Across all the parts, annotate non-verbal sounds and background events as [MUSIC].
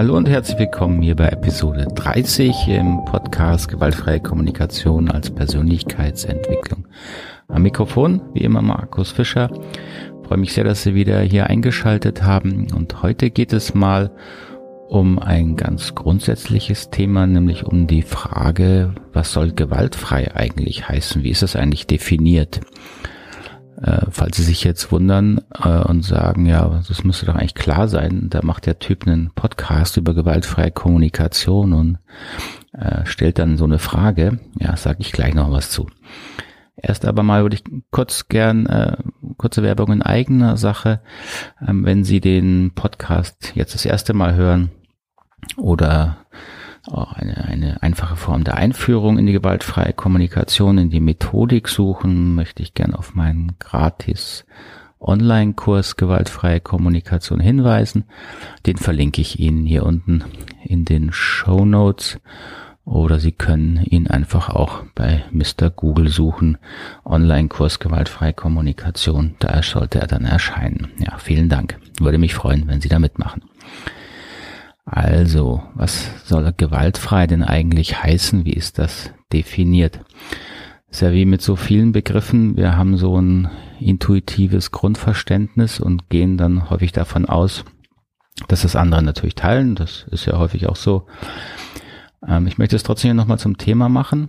Hallo und herzlich willkommen hier bei Episode 30 im Podcast Gewaltfreie Kommunikation als Persönlichkeitsentwicklung. Am Mikrofon, wie immer, Markus Fischer. Freue mich sehr, dass Sie wieder hier eingeschaltet haben. Und heute geht es mal um ein ganz grundsätzliches Thema, nämlich um die Frage, was soll gewaltfrei eigentlich heißen? Wie ist das eigentlich definiert? Äh, falls Sie sich jetzt wundern äh, und sagen, ja, das müsste doch eigentlich klar sein, da macht der Typ einen Podcast über gewaltfreie Kommunikation und äh, stellt dann so eine Frage, ja, sage ich gleich noch was zu. Erst aber mal würde ich kurz gern äh, kurze Werbung in eigener Sache. Ähm, wenn Sie den Podcast jetzt das erste Mal hören oder eine, eine einfache Form der Einführung in die gewaltfreie Kommunikation, in die Methodik suchen, möchte ich gerne auf meinen gratis Online-Kurs Gewaltfreie Kommunikation hinweisen. Den verlinke ich Ihnen hier unten in den Show Notes oder Sie können ihn einfach auch bei Mr. Google suchen. Online-Kurs Gewaltfreie Kommunikation. Da sollte er dann erscheinen. Ja, vielen Dank. Würde mich freuen, wenn Sie da mitmachen. Also, was soll gewaltfrei denn eigentlich heißen? Wie ist das definiert? ist ja wie mit so vielen Begriffen. Wir haben so ein intuitives Grundverständnis und gehen dann häufig davon aus, dass das andere natürlich teilen. Das ist ja häufig auch so. Ähm, ich möchte es trotzdem nochmal zum Thema machen,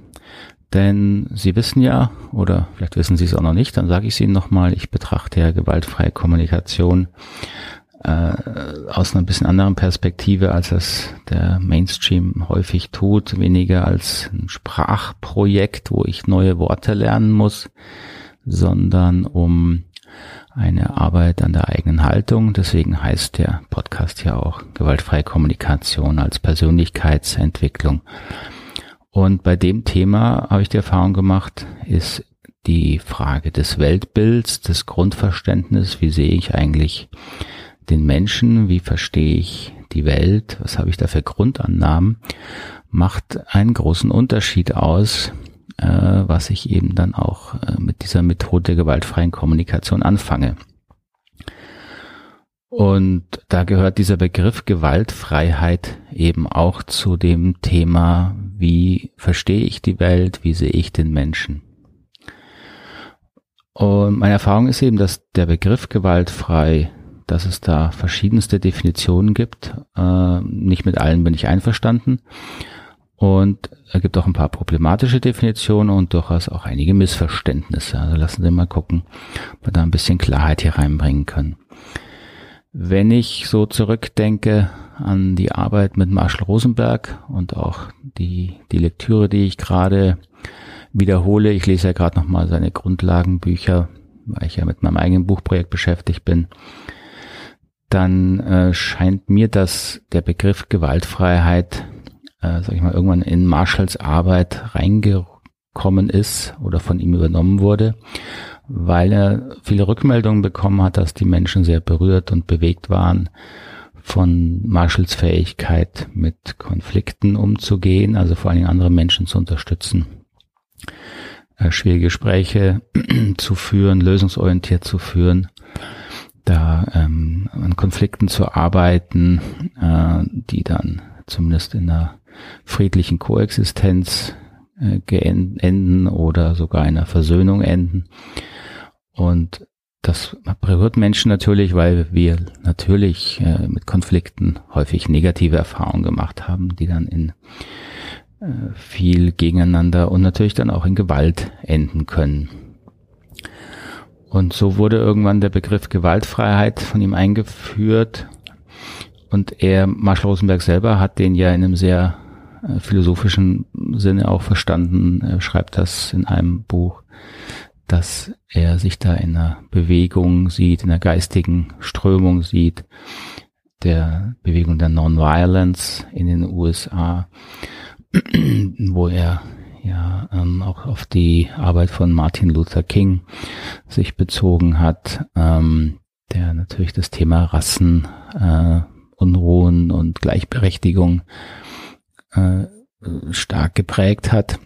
denn Sie wissen ja, oder vielleicht wissen Sie es auch noch nicht, dann sage ich es Ihnen nochmal, ich betrachte ja gewaltfreie Kommunikation äh, aus einer bisschen anderen Perspektive, als es der Mainstream häufig tut, weniger als ein Sprachprojekt, wo ich neue Worte lernen muss, sondern um eine Arbeit an der eigenen Haltung. Deswegen heißt der Podcast ja auch gewaltfreie Kommunikation als Persönlichkeitsentwicklung. Und bei dem Thema habe ich die Erfahrung gemacht, ist die Frage des Weltbilds, des Grundverständnisses, wie sehe ich eigentlich den Menschen, wie verstehe ich die Welt, was habe ich da für Grundannahmen, macht einen großen Unterschied aus, äh, was ich eben dann auch äh, mit dieser Methode der gewaltfreien Kommunikation anfange. Und da gehört dieser Begriff Gewaltfreiheit eben auch zu dem Thema, wie verstehe ich die Welt, wie sehe ich den Menschen. Und meine Erfahrung ist eben, dass der Begriff gewaltfrei dass es da verschiedenste Definitionen gibt. Äh, nicht mit allen bin ich einverstanden. Und es gibt auch ein paar problematische Definitionen und durchaus auch einige Missverständnisse. Also lassen Sie mal gucken, ob wir da ein bisschen Klarheit hier reinbringen können. Wenn ich so zurückdenke an die Arbeit mit Marshall Rosenberg und auch die, die Lektüre, die ich gerade wiederhole, ich lese ja gerade nochmal seine Grundlagenbücher, weil ich ja mit meinem eigenen Buchprojekt beschäftigt bin, dann äh, scheint mir, dass der Begriff Gewaltfreiheit, äh, sag ich mal, irgendwann in Marshalls Arbeit reingekommen ist oder von ihm übernommen wurde, weil er viele Rückmeldungen bekommen hat, dass die Menschen sehr berührt und bewegt waren von Marshalls Fähigkeit, mit Konflikten umzugehen, also vor allen Dingen andere Menschen zu unterstützen, äh, schwierige Gespräche [CLEARS THROAT] zu führen, lösungsorientiert zu führen da ähm, an Konflikten zu arbeiten, äh, die dann zumindest in einer friedlichen Koexistenz äh, enden oder sogar in einer Versöhnung enden. Und das berührt Menschen natürlich, weil wir natürlich äh, mit Konflikten häufig negative Erfahrungen gemacht haben, die dann in äh, viel gegeneinander und natürlich dann auch in Gewalt enden können. Und so wurde irgendwann der Begriff Gewaltfreiheit von ihm eingeführt. Und er, Marshall Rosenberg selber, hat den ja in einem sehr äh, philosophischen Sinne auch verstanden. Er schreibt das in einem Buch, dass er sich da in einer Bewegung sieht, in einer geistigen Strömung sieht, der Bewegung der Nonviolence in den USA, [CLEARS THROAT] wo er ja ähm, auch auf die Arbeit von Martin Luther King sich bezogen hat, ähm, der natürlich das Thema Rassen, äh, Unruhen und Gleichberechtigung äh, stark geprägt hat.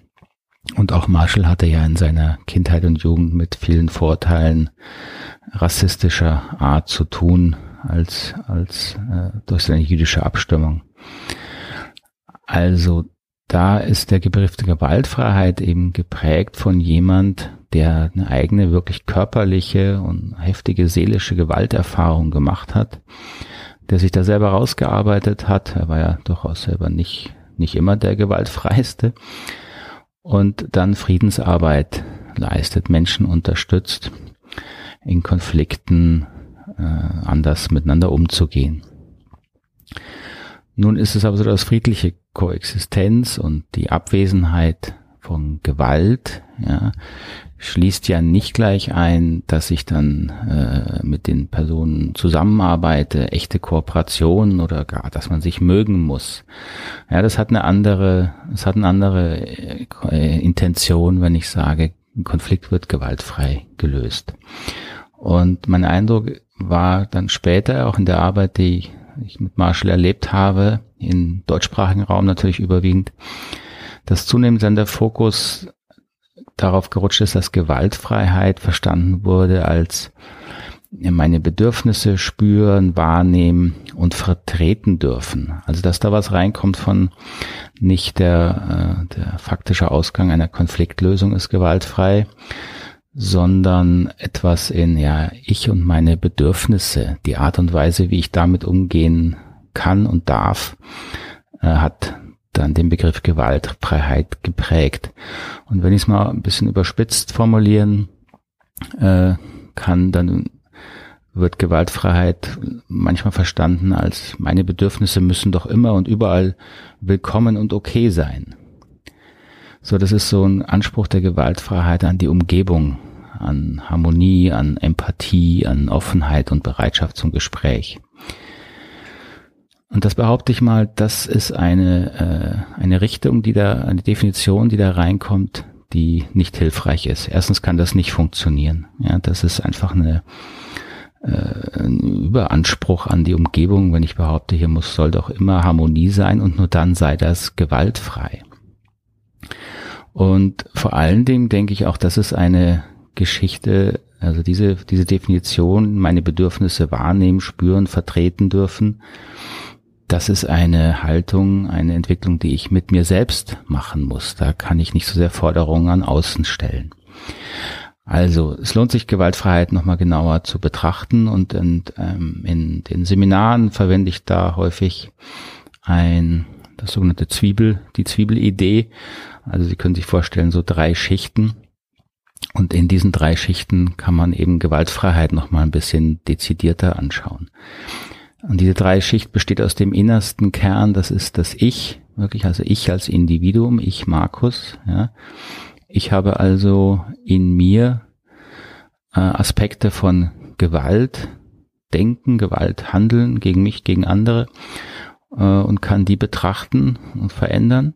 Und auch Marshall hatte ja in seiner Kindheit und Jugend mit vielen Vorteilen rassistischer Art zu tun als, als äh, durch seine jüdische Abstimmung. Also da ist der Begriff der Gewaltfreiheit eben geprägt von jemand, der eine eigene, wirklich körperliche und heftige seelische Gewalterfahrung gemacht hat, der sich da selber rausgearbeitet hat. Er war ja durchaus selber nicht, nicht immer der gewaltfreiste und dann Friedensarbeit leistet, Menschen unterstützt, in Konflikten äh, anders miteinander umzugehen. Nun ist es aber so, dass friedliche Koexistenz und die Abwesenheit von Gewalt ja, schließt ja nicht gleich ein, dass ich dann äh, mit den Personen zusammenarbeite, echte Kooperation oder gar, dass man sich mögen muss. Ja, das hat eine andere, es hat eine andere äh, Intention, wenn ich sage, ein Konflikt wird gewaltfrei gelöst. Und mein Eindruck war dann später, auch in der Arbeit, die ich mit Marshall erlebt habe, im deutschsprachigen Raum natürlich überwiegend, dass zunehmend dann der Fokus darauf gerutscht ist, dass Gewaltfreiheit verstanden wurde als meine Bedürfnisse spüren, wahrnehmen und vertreten dürfen. Also dass da was reinkommt von nicht der, äh, der faktische Ausgang einer Konfliktlösung ist gewaltfrei, sondern etwas in, ja, ich und meine Bedürfnisse, die Art und Weise, wie ich damit umgehen kann und darf, äh, hat dann den Begriff Gewaltfreiheit geprägt. Und wenn ich es mal ein bisschen überspitzt formulieren äh, kann, dann wird Gewaltfreiheit manchmal verstanden als meine Bedürfnisse müssen doch immer und überall willkommen und okay sein. So, das ist so ein Anspruch der Gewaltfreiheit an die Umgebung, an Harmonie, an Empathie, an Offenheit und Bereitschaft zum Gespräch. Und das behaupte ich mal, das ist eine, äh, eine Richtung, die da, eine Definition, die da reinkommt, die nicht hilfreich ist. Erstens kann das nicht funktionieren. Ja, das ist einfach eine, äh, ein Überanspruch an die Umgebung, wenn ich behaupte, hier muss, soll doch immer Harmonie sein und nur dann sei das gewaltfrei. Und vor allen Dingen denke ich auch, das ist eine Geschichte, also diese, diese Definition, meine Bedürfnisse wahrnehmen, spüren, vertreten dürfen, das ist eine Haltung, eine Entwicklung, die ich mit mir selbst machen muss. Da kann ich nicht so sehr Forderungen an außen stellen. Also es lohnt sich, Gewaltfreiheit nochmal genauer zu betrachten und, und ähm, in den Seminaren verwende ich da häufig ein, das sogenannte Zwiebel, die Zwiebelidee. Also Sie können sich vorstellen, so drei Schichten. Und in diesen drei Schichten kann man eben Gewaltfreiheit nochmal ein bisschen dezidierter anschauen. Und diese drei Schicht besteht aus dem innersten Kern, das ist das Ich, wirklich, also ich als Individuum, ich Markus, ja. Ich habe also in mir äh, Aspekte von Gewalt, Denken, Gewalt, Handeln gegen mich, gegen andere äh, und kann die betrachten und verändern.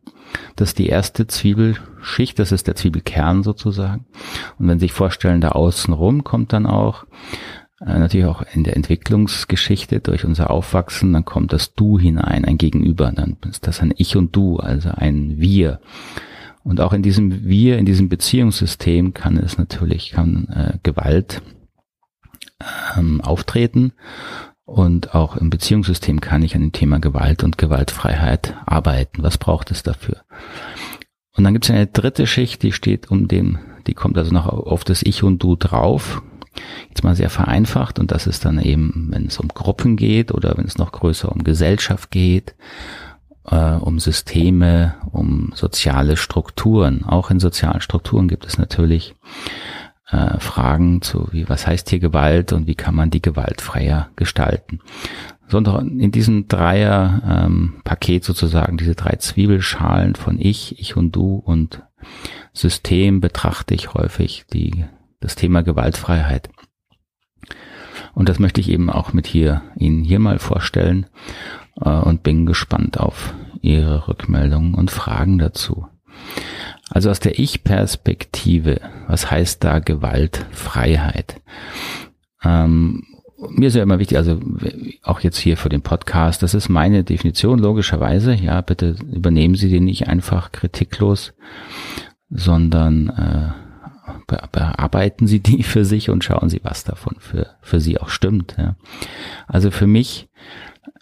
Das ist die erste Zwiebelschicht, das ist der Zwiebelkern sozusagen. Und wenn Sie sich vorstellen, da außen rum kommt dann auch natürlich auch in der Entwicklungsgeschichte durch unser Aufwachsen, dann kommt das Du hinein, ein Gegenüber, dann ist das ein Ich und Du, also ein Wir. Und auch in diesem Wir, in diesem Beziehungssystem kann es natürlich, kann äh, Gewalt ähm, auftreten. Und auch im Beziehungssystem kann ich an dem Thema Gewalt und Gewaltfreiheit arbeiten. Was braucht es dafür? Und dann gibt es eine dritte Schicht, die steht um den, die kommt also noch auf das Ich und Du drauf, jetzt mal sehr vereinfacht und das ist dann eben, wenn es um Gruppen geht oder wenn es noch größer um Gesellschaft geht, äh, um Systeme, um soziale Strukturen. Auch in sozialen Strukturen gibt es natürlich äh, Fragen zu, wie, was heißt hier Gewalt und wie kann man die gewaltfreier gestalten. Sondern in diesem Dreier ähm, sozusagen, diese drei Zwiebelschalen von ich, ich und du und System betrachte ich häufig die das Thema Gewaltfreiheit. Und das möchte ich eben auch mit hier Ihnen hier mal vorstellen äh, und bin gespannt auf Ihre Rückmeldungen und Fragen dazu. Also aus der Ich-Perspektive, was heißt da Gewaltfreiheit? Ähm, mir ist ja immer wichtig, also auch jetzt hier für den Podcast, das ist meine Definition logischerweise. Ja, bitte übernehmen Sie die nicht einfach kritiklos, sondern äh, bearbeiten Sie die [LAUGHS] für sich und schauen Sie, was davon für, für Sie auch stimmt. Ja. Also für mich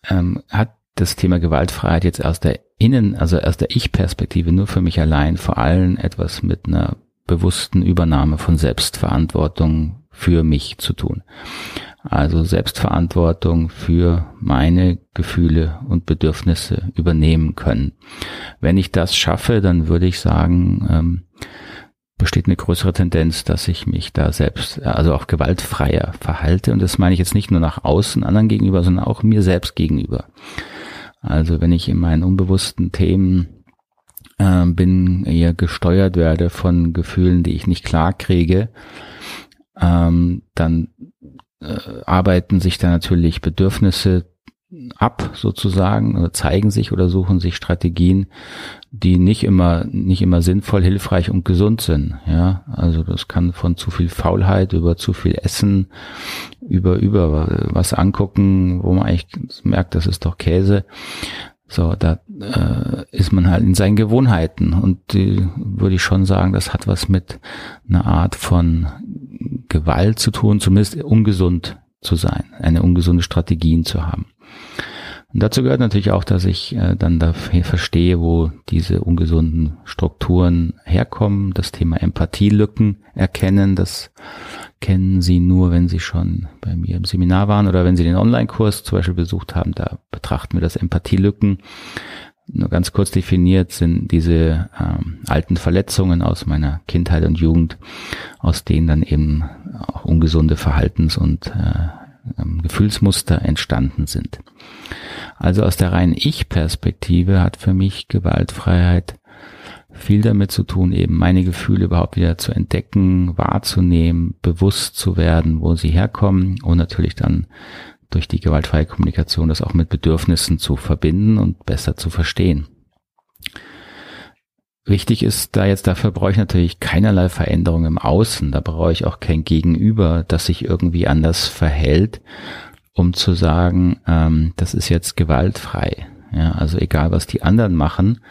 ähm, hat das Thema Gewaltfreiheit jetzt aus der Innen, also aus der Ich-Perspektive nur für mich allein vor allem etwas mit einer bewussten Übernahme von Selbstverantwortung für mich zu tun. Also Selbstverantwortung für meine Gefühle und Bedürfnisse übernehmen können. Wenn ich das schaffe, dann würde ich sagen, ähm, besteht eine größere Tendenz, dass ich mich da selbst, also auch gewaltfreier verhalte. Und das meine ich jetzt nicht nur nach außen anderen gegenüber, sondern auch mir selbst gegenüber. Also wenn ich in meinen unbewussten Themen äh, bin, eher gesteuert werde von Gefühlen, die ich nicht klar kriege, ähm, dann äh, arbeiten sich da natürlich Bedürfnisse ab sozusagen oder zeigen sich oder suchen sich Strategien, die nicht immer nicht immer sinnvoll, hilfreich und gesund sind. Ja, also das kann von zu viel Faulheit über zu viel Essen über über was angucken, wo man eigentlich merkt, das ist doch Käse. So, da äh, ist man halt in seinen Gewohnheiten und die, würde ich schon sagen, das hat was mit einer Art von Gewalt zu tun, zumindest ungesund zu sein, eine ungesunde Strategien zu haben. Und dazu gehört natürlich auch, dass ich äh, dann dafür verstehe, wo diese ungesunden Strukturen herkommen, das Thema Empathielücken erkennen, das kennen Sie nur, wenn Sie schon bei mir im Seminar waren oder wenn Sie den Online-Kurs zum Beispiel besucht haben, da betrachten wir das Empathielücken. Nur ganz kurz definiert sind diese ähm, alten Verletzungen aus meiner Kindheit und Jugend, aus denen dann eben auch ungesunde Verhaltens- und äh, ähm, Gefühlsmuster entstanden sind. Also aus der reinen Ich-Perspektive hat für mich Gewaltfreiheit viel damit zu tun, eben meine Gefühle überhaupt wieder zu entdecken, wahrzunehmen, bewusst zu werden, wo sie herkommen und natürlich dann durch die gewaltfreie Kommunikation das auch mit Bedürfnissen zu verbinden und besser zu verstehen. Wichtig ist da jetzt, dafür brauche ich natürlich keinerlei Veränderung im Außen. Da brauche ich auch kein Gegenüber, das sich irgendwie anders verhält, um zu sagen, ähm, das ist jetzt gewaltfrei. Ja, also egal, was die anderen machen,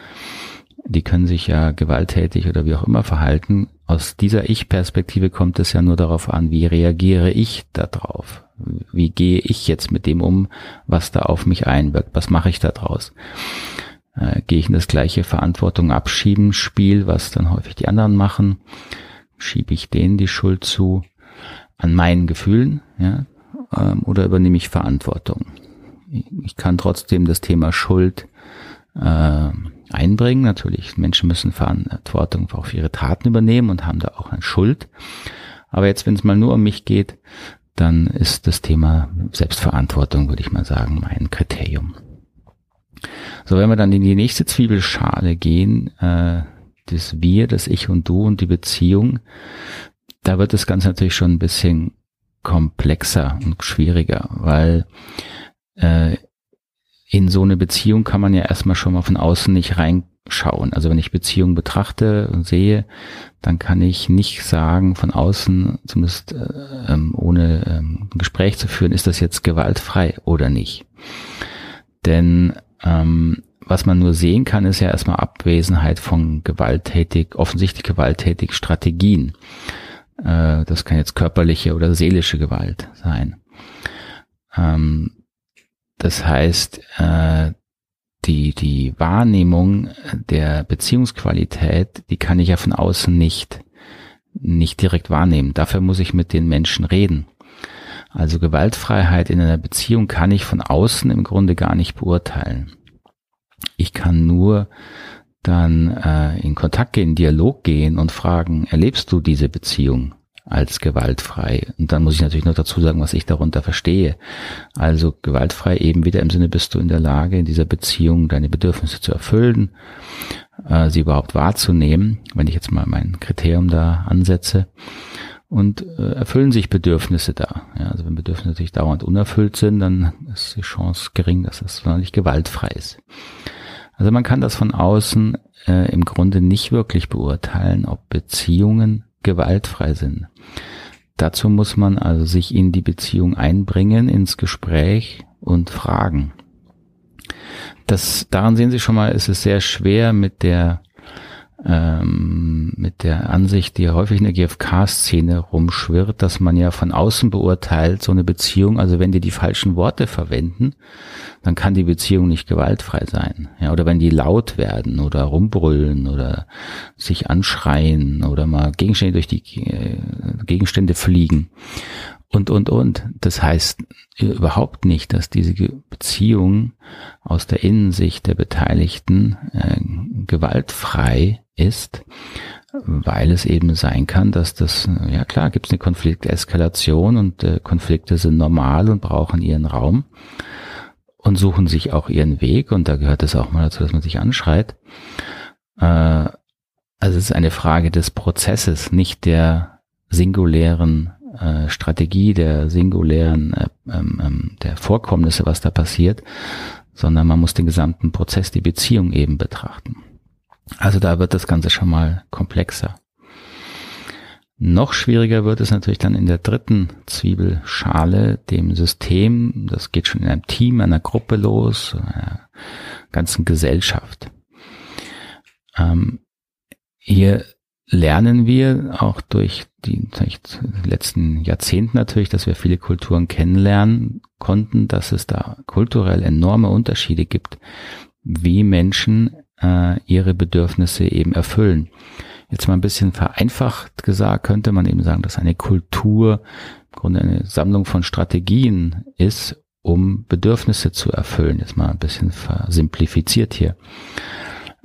die können sich ja gewalttätig oder wie auch immer verhalten. Aus dieser Ich-Perspektive kommt es ja nur darauf an, wie reagiere ich darauf? Wie gehe ich jetzt mit dem um, was da auf mich einwirkt? Was mache ich da draus? Äh, gehe ich in das gleiche Verantwortung abschieben Spiel, was dann häufig die anderen machen? Schiebe ich denen die Schuld zu an meinen Gefühlen, ja? Ähm, oder übernehme ich Verantwortung? Ich kann trotzdem das Thema Schuld äh, einbringen. Natürlich, Menschen müssen Verantwortung auf ihre Taten übernehmen und haben da auch eine Schuld. Aber jetzt, wenn es mal nur um mich geht, dann ist das Thema Selbstverantwortung, würde ich mal sagen, mein Kriterium. So, wenn wir dann in die nächste Zwiebelschale gehen, äh, das Wir, das Ich und Du und die Beziehung, da wird das Ganze natürlich schon ein bisschen komplexer und schwieriger, weil äh, in so eine Beziehung kann man ja erstmal schon mal von außen nicht reinschauen. Also wenn ich Beziehung betrachte und sehe, dann kann ich nicht sagen von außen, zumindest äh, ähm, ohne ähm, ein Gespräch zu führen, ist das jetzt gewaltfrei oder nicht. Denn ähm, was man nur sehen kann, ist ja erstmal Abwesenheit von gewalttätig, offensichtlich gewalttätig Strategien. Äh, das kann jetzt körperliche oder seelische Gewalt sein. Ähm, das heißt, äh, die, die Wahrnehmung der Beziehungsqualität, die kann ich ja von außen nicht, nicht direkt wahrnehmen. Dafür muss ich mit den Menschen reden. Also Gewaltfreiheit in einer Beziehung kann ich von außen im Grunde gar nicht beurteilen. Ich kann nur dann äh, in Kontakt gehen, in Dialog gehen und fragen, erlebst du diese Beziehung? als gewaltfrei. Und dann muss ich natürlich noch dazu sagen, was ich darunter verstehe. Also gewaltfrei eben wieder im Sinne, bist du in der Lage, in dieser Beziehung deine Bedürfnisse zu erfüllen, äh, sie überhaupt wahrzunehmen, wenn ich jetzt mal mein Kriterium da ansetze. Und äh, erfüllen sich Bedürfnisse da. Ja, also wenn Bedürfnisse natürlich dauernd unerfüllt sind, dann ist die Chance gering, dass das sonderlich gewaltfrei ist. Also man kann das von außen äh, im Grunde nicht wirklich beurteilen, ob Beziehungen gewaltfrei sind. Dazu muss man also sich in die Beziehung einbringen, ins Gespräch und fragen. Das, daran sehen Sie schon mal, ist es sehr schwer mit der ähm, mit der Ansicht, die häufig in der GfK-Szene rumschwirrt, dass man ja von außen beurteilt, so eine Beziehung, also wenn die die falschen Worte verwenden, dann kann die Beziehung nicht gewaltfrei sein. Ja, oder wenn die laut werden oder rumbrüllen oder sich anschreien oder mal Gegenstände durch die äh, Gegenstände fliegen und, und, und. Das heißt überhaupt nicht, dass diese Beziehung aus der Innensicht der Beteiligten äh, gewaltfrei ist, weil es eben sein kann, dass das, ja klar, gibt es eine Konflikteskalation und äh, Konflikte sind normal und brauchen ihren Raum und suchen sich auch ihren Weg und da gehört es auch mal dazu, dass man sich anschreit. Äh, also es ist eine Frage des Prozesses, nicht der singulären äh, Strategie der singulären, äh, ähm, ähm, der Vorkommnisse, was da passiert, sondern man muss den gesamten Prozess, die Beziehung eben betrachten. Also da wird das Ganze schon mal komplexer. Noch schwieriger wird es natürlich dann in der dritten Zwiebelschale, dem System. Das geht schon in einem Team, einer Gruppe los, einer ganzen Gesellschaft. Ähm, hier lernen wir auch durch die, durch die letzten Jahrzehnte natürlich, dass wir viele Kulturen kennenlernen konnten, dass es da kulturell enorme Unterschiede gibt, wie Menschen äh, ihre Bedürfnisse eben erfüllen. Jetzt mal ein bisschen vereinfacht gesagt, könnte man eben sagen, dass eine Kultur im Grunde eine Sammlung von Strategien ist, um Bedürfnisse zu erfüllen. Jetzt mal ein bisschen versimplifiziert hier.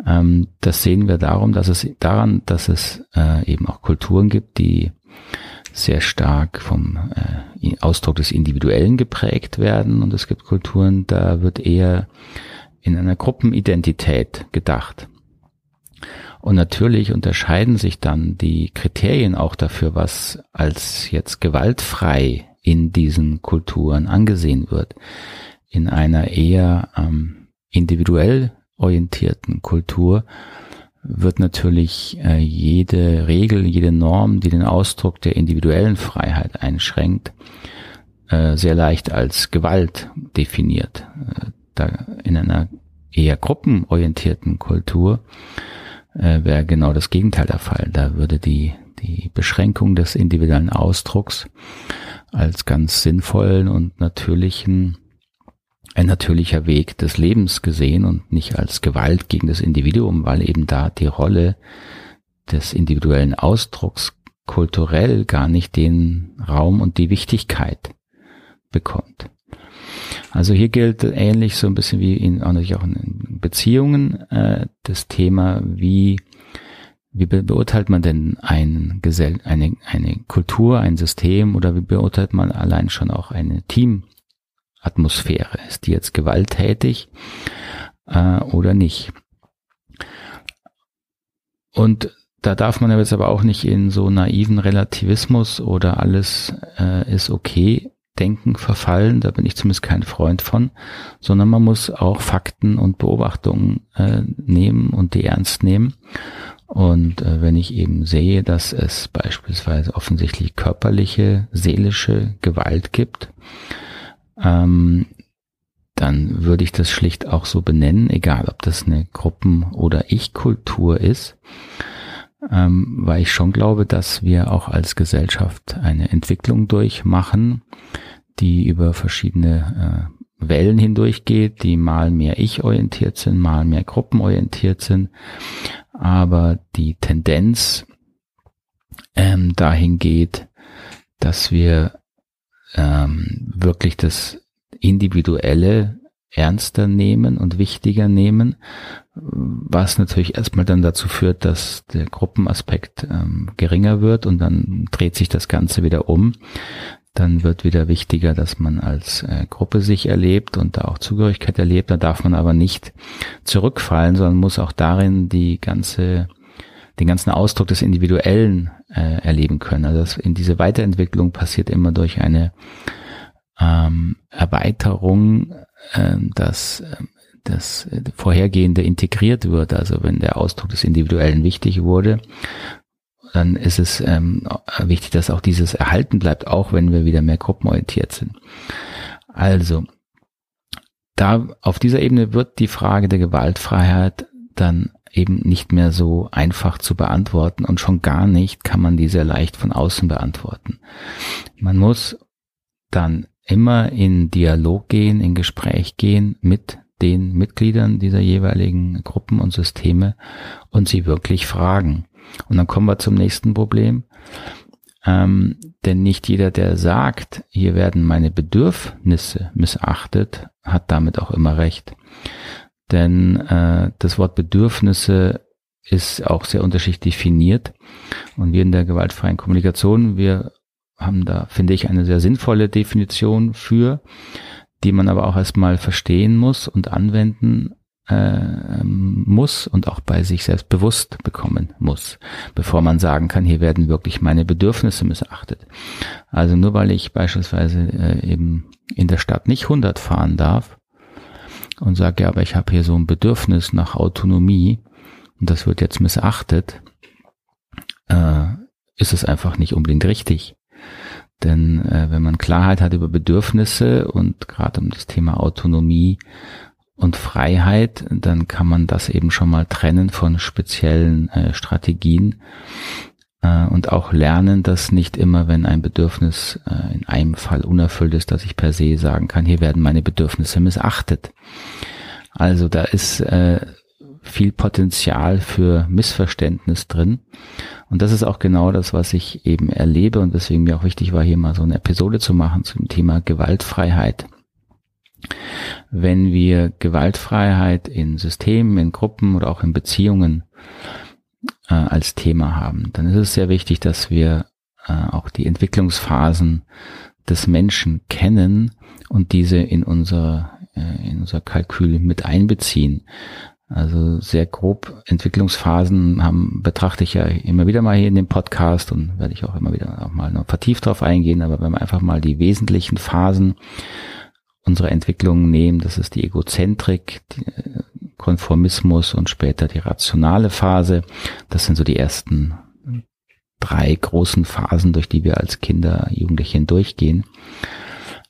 Ähm, das sehen wir darum, dass es daran, dass es äh, eben auch Kulturen gibt, die sehr stark vom äh, Ausdruck des Individuellen geprägt werden und es gibt Kulturen, da wird eher in einer Gruppenidentität gedacht. Und natürlich unterscheiden sich dann die Kriterien auch dafür, was als jetzt gewaltfrei in diesen Kulturen angesehen wird. In einer eher ähm, individuell orientierten Kultur wird natürlich äh, jede Regel, jede Norm, die den Ausdruck der individuellen Freiheit einschränkt, äh, sehr leicht als Gewalt definiert. Äh, da in einer eher gruppenorientierten Kultur wäre genau das Gegenteil der Fall. Da würde die, die Beschränkung des individuellen Ausdrucks als ganz sinnvollen und natürlichen ein natürlicher Weg des Lebens gesehen und nicht als Gewalt gegen das Individuum, weil eben da die Rolle des individuellen Ausdrucks kulturell gar nicht den Raum und die Wichtigkeit bekommt. Also hier gilt ähnlich so ein bisschen wie in, auch in Beziehungen äh, das Thema, wie, wie beurteilt man denn ein Gesell eine, eine Kultur, ein System oder wie beurteilt man allein schon auch eine Team Atmosphäre. Ist die jetzt gewalttätig äh, oder nicht? Und da darf man jetzt aber auch nicht in so naiven Relativismus oder alles äh, ist okay Denken verfallen, da bin ich zumindest kein Freund von, sondern man muss auch Fakten und Beobachtungen äh, nehmen und die ernst nehmen. Und äh, wenn ich eben sehe, dass es beispielsweise offensichtlich körperliche, seelische Gewalt gibt, ähm, dann würde ich das schlicht auch so benennen, egal ob das eine Gruppen- oder Ich-Kultur ist, ähm, weil ich schon glaube, dass wir auch als Gesellschaft eine Entwicklung durchmachen, die über verschiedene äh, Wellen hindurchgeht, die mal mehr ich-orientiert sind, mal mehr gruppenorientiert sind, aber die Tendenz ähm, dahin geht, dass wir ähm, wirklich das Individuelle ernster nehmen und wichtiger nehmen, was natürlich erstmal dann dazu führt, dass der Gruppenaspekt ähm, geringer wird und dann dreht sich das Ganze wieder um. Dann wird wieder wichtiger, dass man als äh, Gruppe sich erlebt und da auch Zugehörigkeit erlebt. Da darf man aber nicht zurückfallen, sondern muss auch darin die ganze den ganzen Ausdruck des Individuellen äh, erleben können. Also das, in diese Weiterentwicklung passiert immer durch eine ähm, Erweiterung, äh, dass äh, das Vorhergehende integriert wird. Also wenn der Ausdruck des Individuellen wichtig wurde, dann ist es ähm, wichtig, dass auch dieses erhalten bleibt, auch wenn wir wieder mehr gruppenorientiert sind. Also, da auf dieser Ebene wird die Frage der Gewaltfreiheit dann eben nicht mehr so einfach zu beantworten und schon gar nicht kann man die sehr leicht von außen beantworten. Man muss dann immer in Dialog gehen, in Gespräch gehen mit den Mitgliedern dieser jeweiligen Gruppen und Systeme und sie wirklich fragen. Und dann kommen wir zum nächsten Problem. Ähm, denn nicht jeder, der sagt, hier werden meine Bedürfnisse missachtet, hat damit auch immer recht. Denn äh, das Wort Bedürfnisse ist auch sehr unterschiedlich definiert. Und wir in der gewaltfreien Kommunikation, wir haben da, finde ich, eine sehr sinnvolle Definition für, die man aber auch erstmal verstehen muss und anwenden äh, muss und auch bei sich selbst bewusst bekommen muss, bevor man sagen kann, hier werden wirklich meine Bedürfnisse missachtet. Also nur weil ich beispielsweise äh, eben in der Stadt nicht 100 fahren darf und sage, ja, aber ich habe hier so ein Bedürfnis nach Autonomie und das wird jetzt missachtet, äh, ist es einfach nicht unbedingt richtig. Denn äh, wenn man Klarheit hat über Bedürfnisse und gerade um das Thema Autonomie und Freiheit, dann kann man das eben schon mal trennen von speziellen äh, Strategien und auch lernen, dass nicht immer, wenn ein Bedürfnis äh, in einem Fall unerfüllt ist, dass ich per se sagen kann, hier werden meine Bedürfnisse missachtet. Also da ist äh, viel Potenzial für Missverständnis drin. Und das ist auch genau das, was ich eben erlebe und deswegen mir auch wichtig war, hier mal so eine Episode zu machen zum Thema Gewaltfreiheit. Wenn wir Gewaltfreiheit in Systemen, in Gruppen oder auch in Beziehungen äh, als Thema haben, dann ist es sehr wichtig, dass wir äh, auch die Entwicklungsphasen des Menschen kennen und diese in unser, äh, in unser Kalkül mit einbeziehen. Also sehr grob Entwicklungsphasen haben, betrachte ich ja immer wieder mal hier in dem Podcast und werde ich auch immer wieder auch mal noch vertieft drauf eingehen. Aber wenn wir einfach mal die wesentlichen Phasen unserer Entwicklung nehmen, das ist die Egozentrik, die äh, Konformismus und später die rationale Phase. Das sind so die ersten drei großen Phasen, durch die wir als Kinder, Jugendliche hindurchgehen.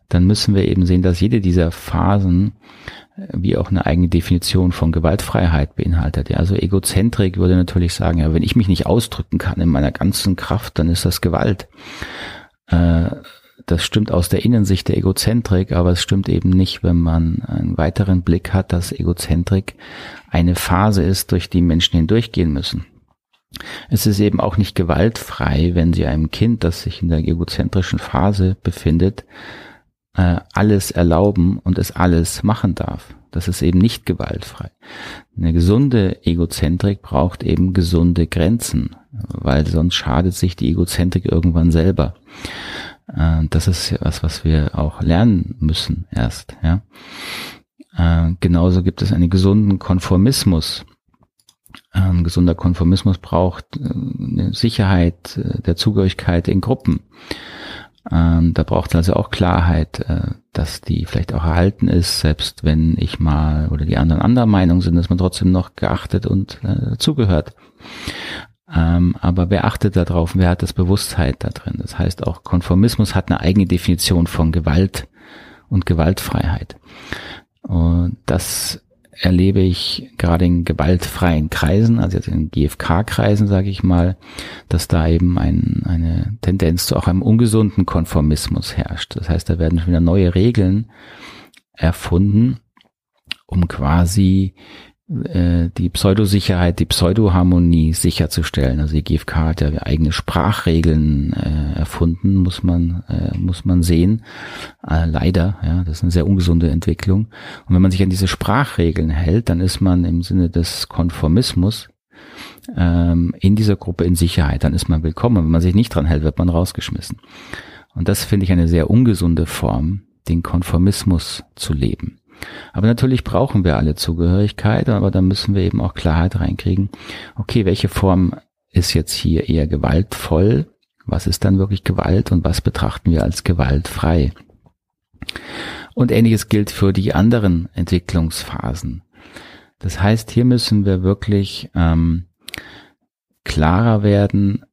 Dann müssen wir eben sehen, dass jede dieser Phasen wie auch eine eigene Definition von Gewaltfreiheit beinhaltet. Ja, also Egozentrik würde natürlich sagen, ja, wenn ich mich nicht ausdrücken kann in meiner ganzen Kraft, dann ist das Gewalt. Äh, das stimmt aus der Innensicht der Egozentrik, aber es stimmt eben nicht, wenn man einen weiteren Blick hat, dass Egozentrik eine Phase ist, durch die Menschen hindurchgehen müssen. Es ist eben auch nicht gewaltfrei, wenn Sie einem Kind, das sich in der egozentrischen Phase befindet, äh, alles erlauben und es alles machen darf. Das ist eben nicht gewaltfrei. Eine gesunde Egozentrik braucht eben gesunde Grenzen, weil sonst schadet sich die Egozentrik irgendwann selber. Äh, das ist was, was wir auch lernen müssen erst. Ja. Äh, genauso gibt es einen gesunden Konformismus. Ein gesunder Konformismus braucht äh, eine Sicherheit der Zugehörigkeit in Gruppen. Da braucht es also auch Klarheit, äh, dass die vielleicht auch erhalten ist, selbst wenn ich mal oder die anderen anderer Meinung sind, dass man trotzdem noch geachtet und äh, zugehört. Ähm, aber wer achtet darauf? Wer hat das Bewusstheit da drin? Das heißt auch Konformismus hat eine eigene Definition von Gewalt und Gewaltfreiheit. Und das erlebe ich gerade in gewaltfreien Kreisen, also jetzt in GFK-Kreisen, sage ich mal, dass da eben ein, eine Tendenz zu auch einem ungesunden Konformismus herrscht. Das heißt, da werden schon wieder neue Regeln erfunden, um quasi äh, die Pseudosicherheit, die Pseudoharmonie sicherzustellen. Also die GfK hat ja eigene Sprachregeln äh, erfunden, muss man äh, muss man sehen. Äh, leider, ja, das ist eine sehr ungesunde Entwicklung. Und wenn man sich an diese Sprachregeln hält, dann ist man im Sinne des Konformismus ähm, in dieser Gruppe in Sicherheit. Dann ist man willkommen. Wenn man sich nicht dran hält, wird man rausgeschmissen. Und das finde ich eine sehr ungesunde Form, den Konformismus zu leben. Aber natürlich brauchen wir alle Zugehörigkeit, aber da müssen wir eben auch Klarheit reinkriegen. Okay, welche Form ist jetzt hier eher gewaltvoll? Was ist dann wirklich Gewalt und was betrachten wir als gewaltfrei? Und ähnliches gilt für die anderen Entwicklungsphasen. Das heißt, hier müssen wir wirklich ähm, klarer werden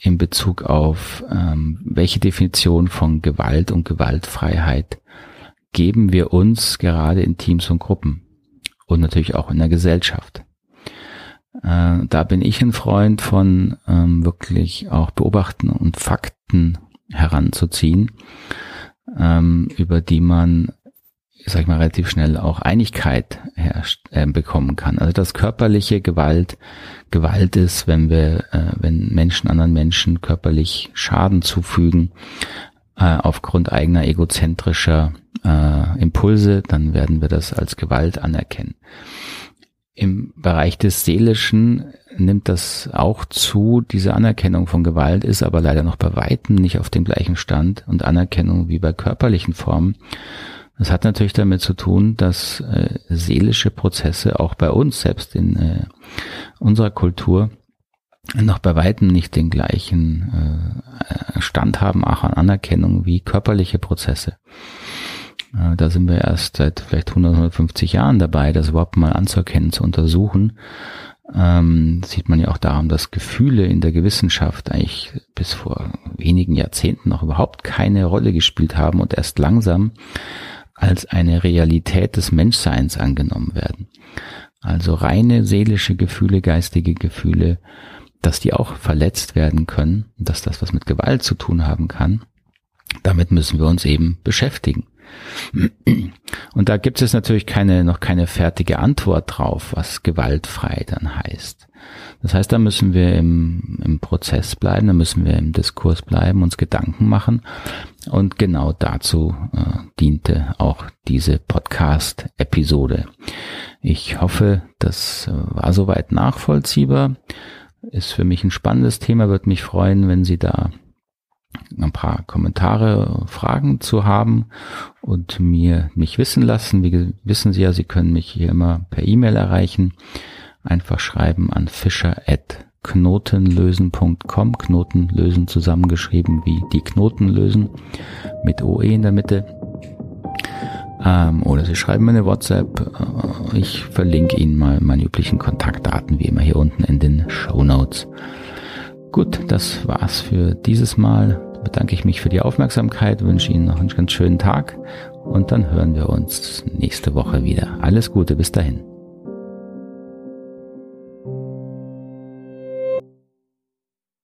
in Bezug auf ähm, welche Definition von Gewalt und Gewaltfreiheit geben wir uns gerade in Teams und Gruppen und natürlich auch in der Gesellschaft. Äh, da bin ich ein Freund von ähm, wirklich auch Beobachten und Fakten heranzuziehen, ähm, über die man sag ich mal, relativ schnell auch Einigkeit herrscht, äh, bekommen kann. Also dass körperliche Gewalt Gewalt ist, wenn wir, äh, wenn Menschen anderen Menschen körperlich Schaden zufügen äh, aufgrund eigener egozentrischer äh, Impulse, dann werden wir das als Gewalt anerkennen. Im Bereich des Seelischen nimmt das auch zu. Diese Anerkennung von Gewalt ist aber leider noch bei weitem nicht auf dem gleichen Stand und Anerkennung wie bei körperlichen Formen. Das hat natürlich damit zu tun, dass äh, seelische Prozesse auch bei uns, selbst in äh, unserer Kultur, noch bei weitem nicht den gleichen äh, Stand haben, auch an Anerkennung wie körperliche Prozesse. Äh, da sind wir erst seit vielleicht 100, 150 Jahren dabei, das überhaupt mal anzuerkennen, zu untersuchen. Ähm, sieht man ja auch daran, dass Gefühle in der Gewissenschaft eigentlich bis vor wenigen Jahrzehnten noch überhaupt keine Rolle gespielt haben und erst langsam als eine Realität des Menschseins angenommen werden. Also reine seelische Gefühle, geistige Gefühle, dass die auch verletzt werden können, dass das was mit Gewalt zu tun haben kann. Damit müssen wir uns eben beschäftigen. Und da gibt es natürlich keine, noch keine fertige Antwort drauf, was gewaltfrei dann heißt. Das heißt, da müssen wir im, im Prozess bleiben, da müssen wir im Diskurs bleiben, uns Gedanken machen. Und genau dazu äh, diente auch diese Podcast-Episode. Ich hoffe, das äh, war soweit nachvollziehbar. Ist für mich ein spannendes Thema, würde mich freuen, wenn Sie da ein paar Kommentare, Fragen zu haben und mir mich wissen lassen. Wie wissen Sie ja, Sie können mich hier immer per E-Mail erreichen. Einfach schreiben an fischer.knotenlösen.com. Knoten lösen zusammengeschrieben wie die Knoten lösen mit OE in der Mitte. Ähm, oder Sie schreiben mir eine WhatsApp. Äh, ich verlinke Ihnen mal meine üblichen Kontaktdaten wie immer hier unten in den Show Notes. Gut, das war's für dieses Mal. Bedanke ich mich für die Aufmerksamkeit, wünsche Ihnen noch einen ganz schönen Tag und dann hören wir uns nächste Woche wieder. Alles Gute, bis dahin.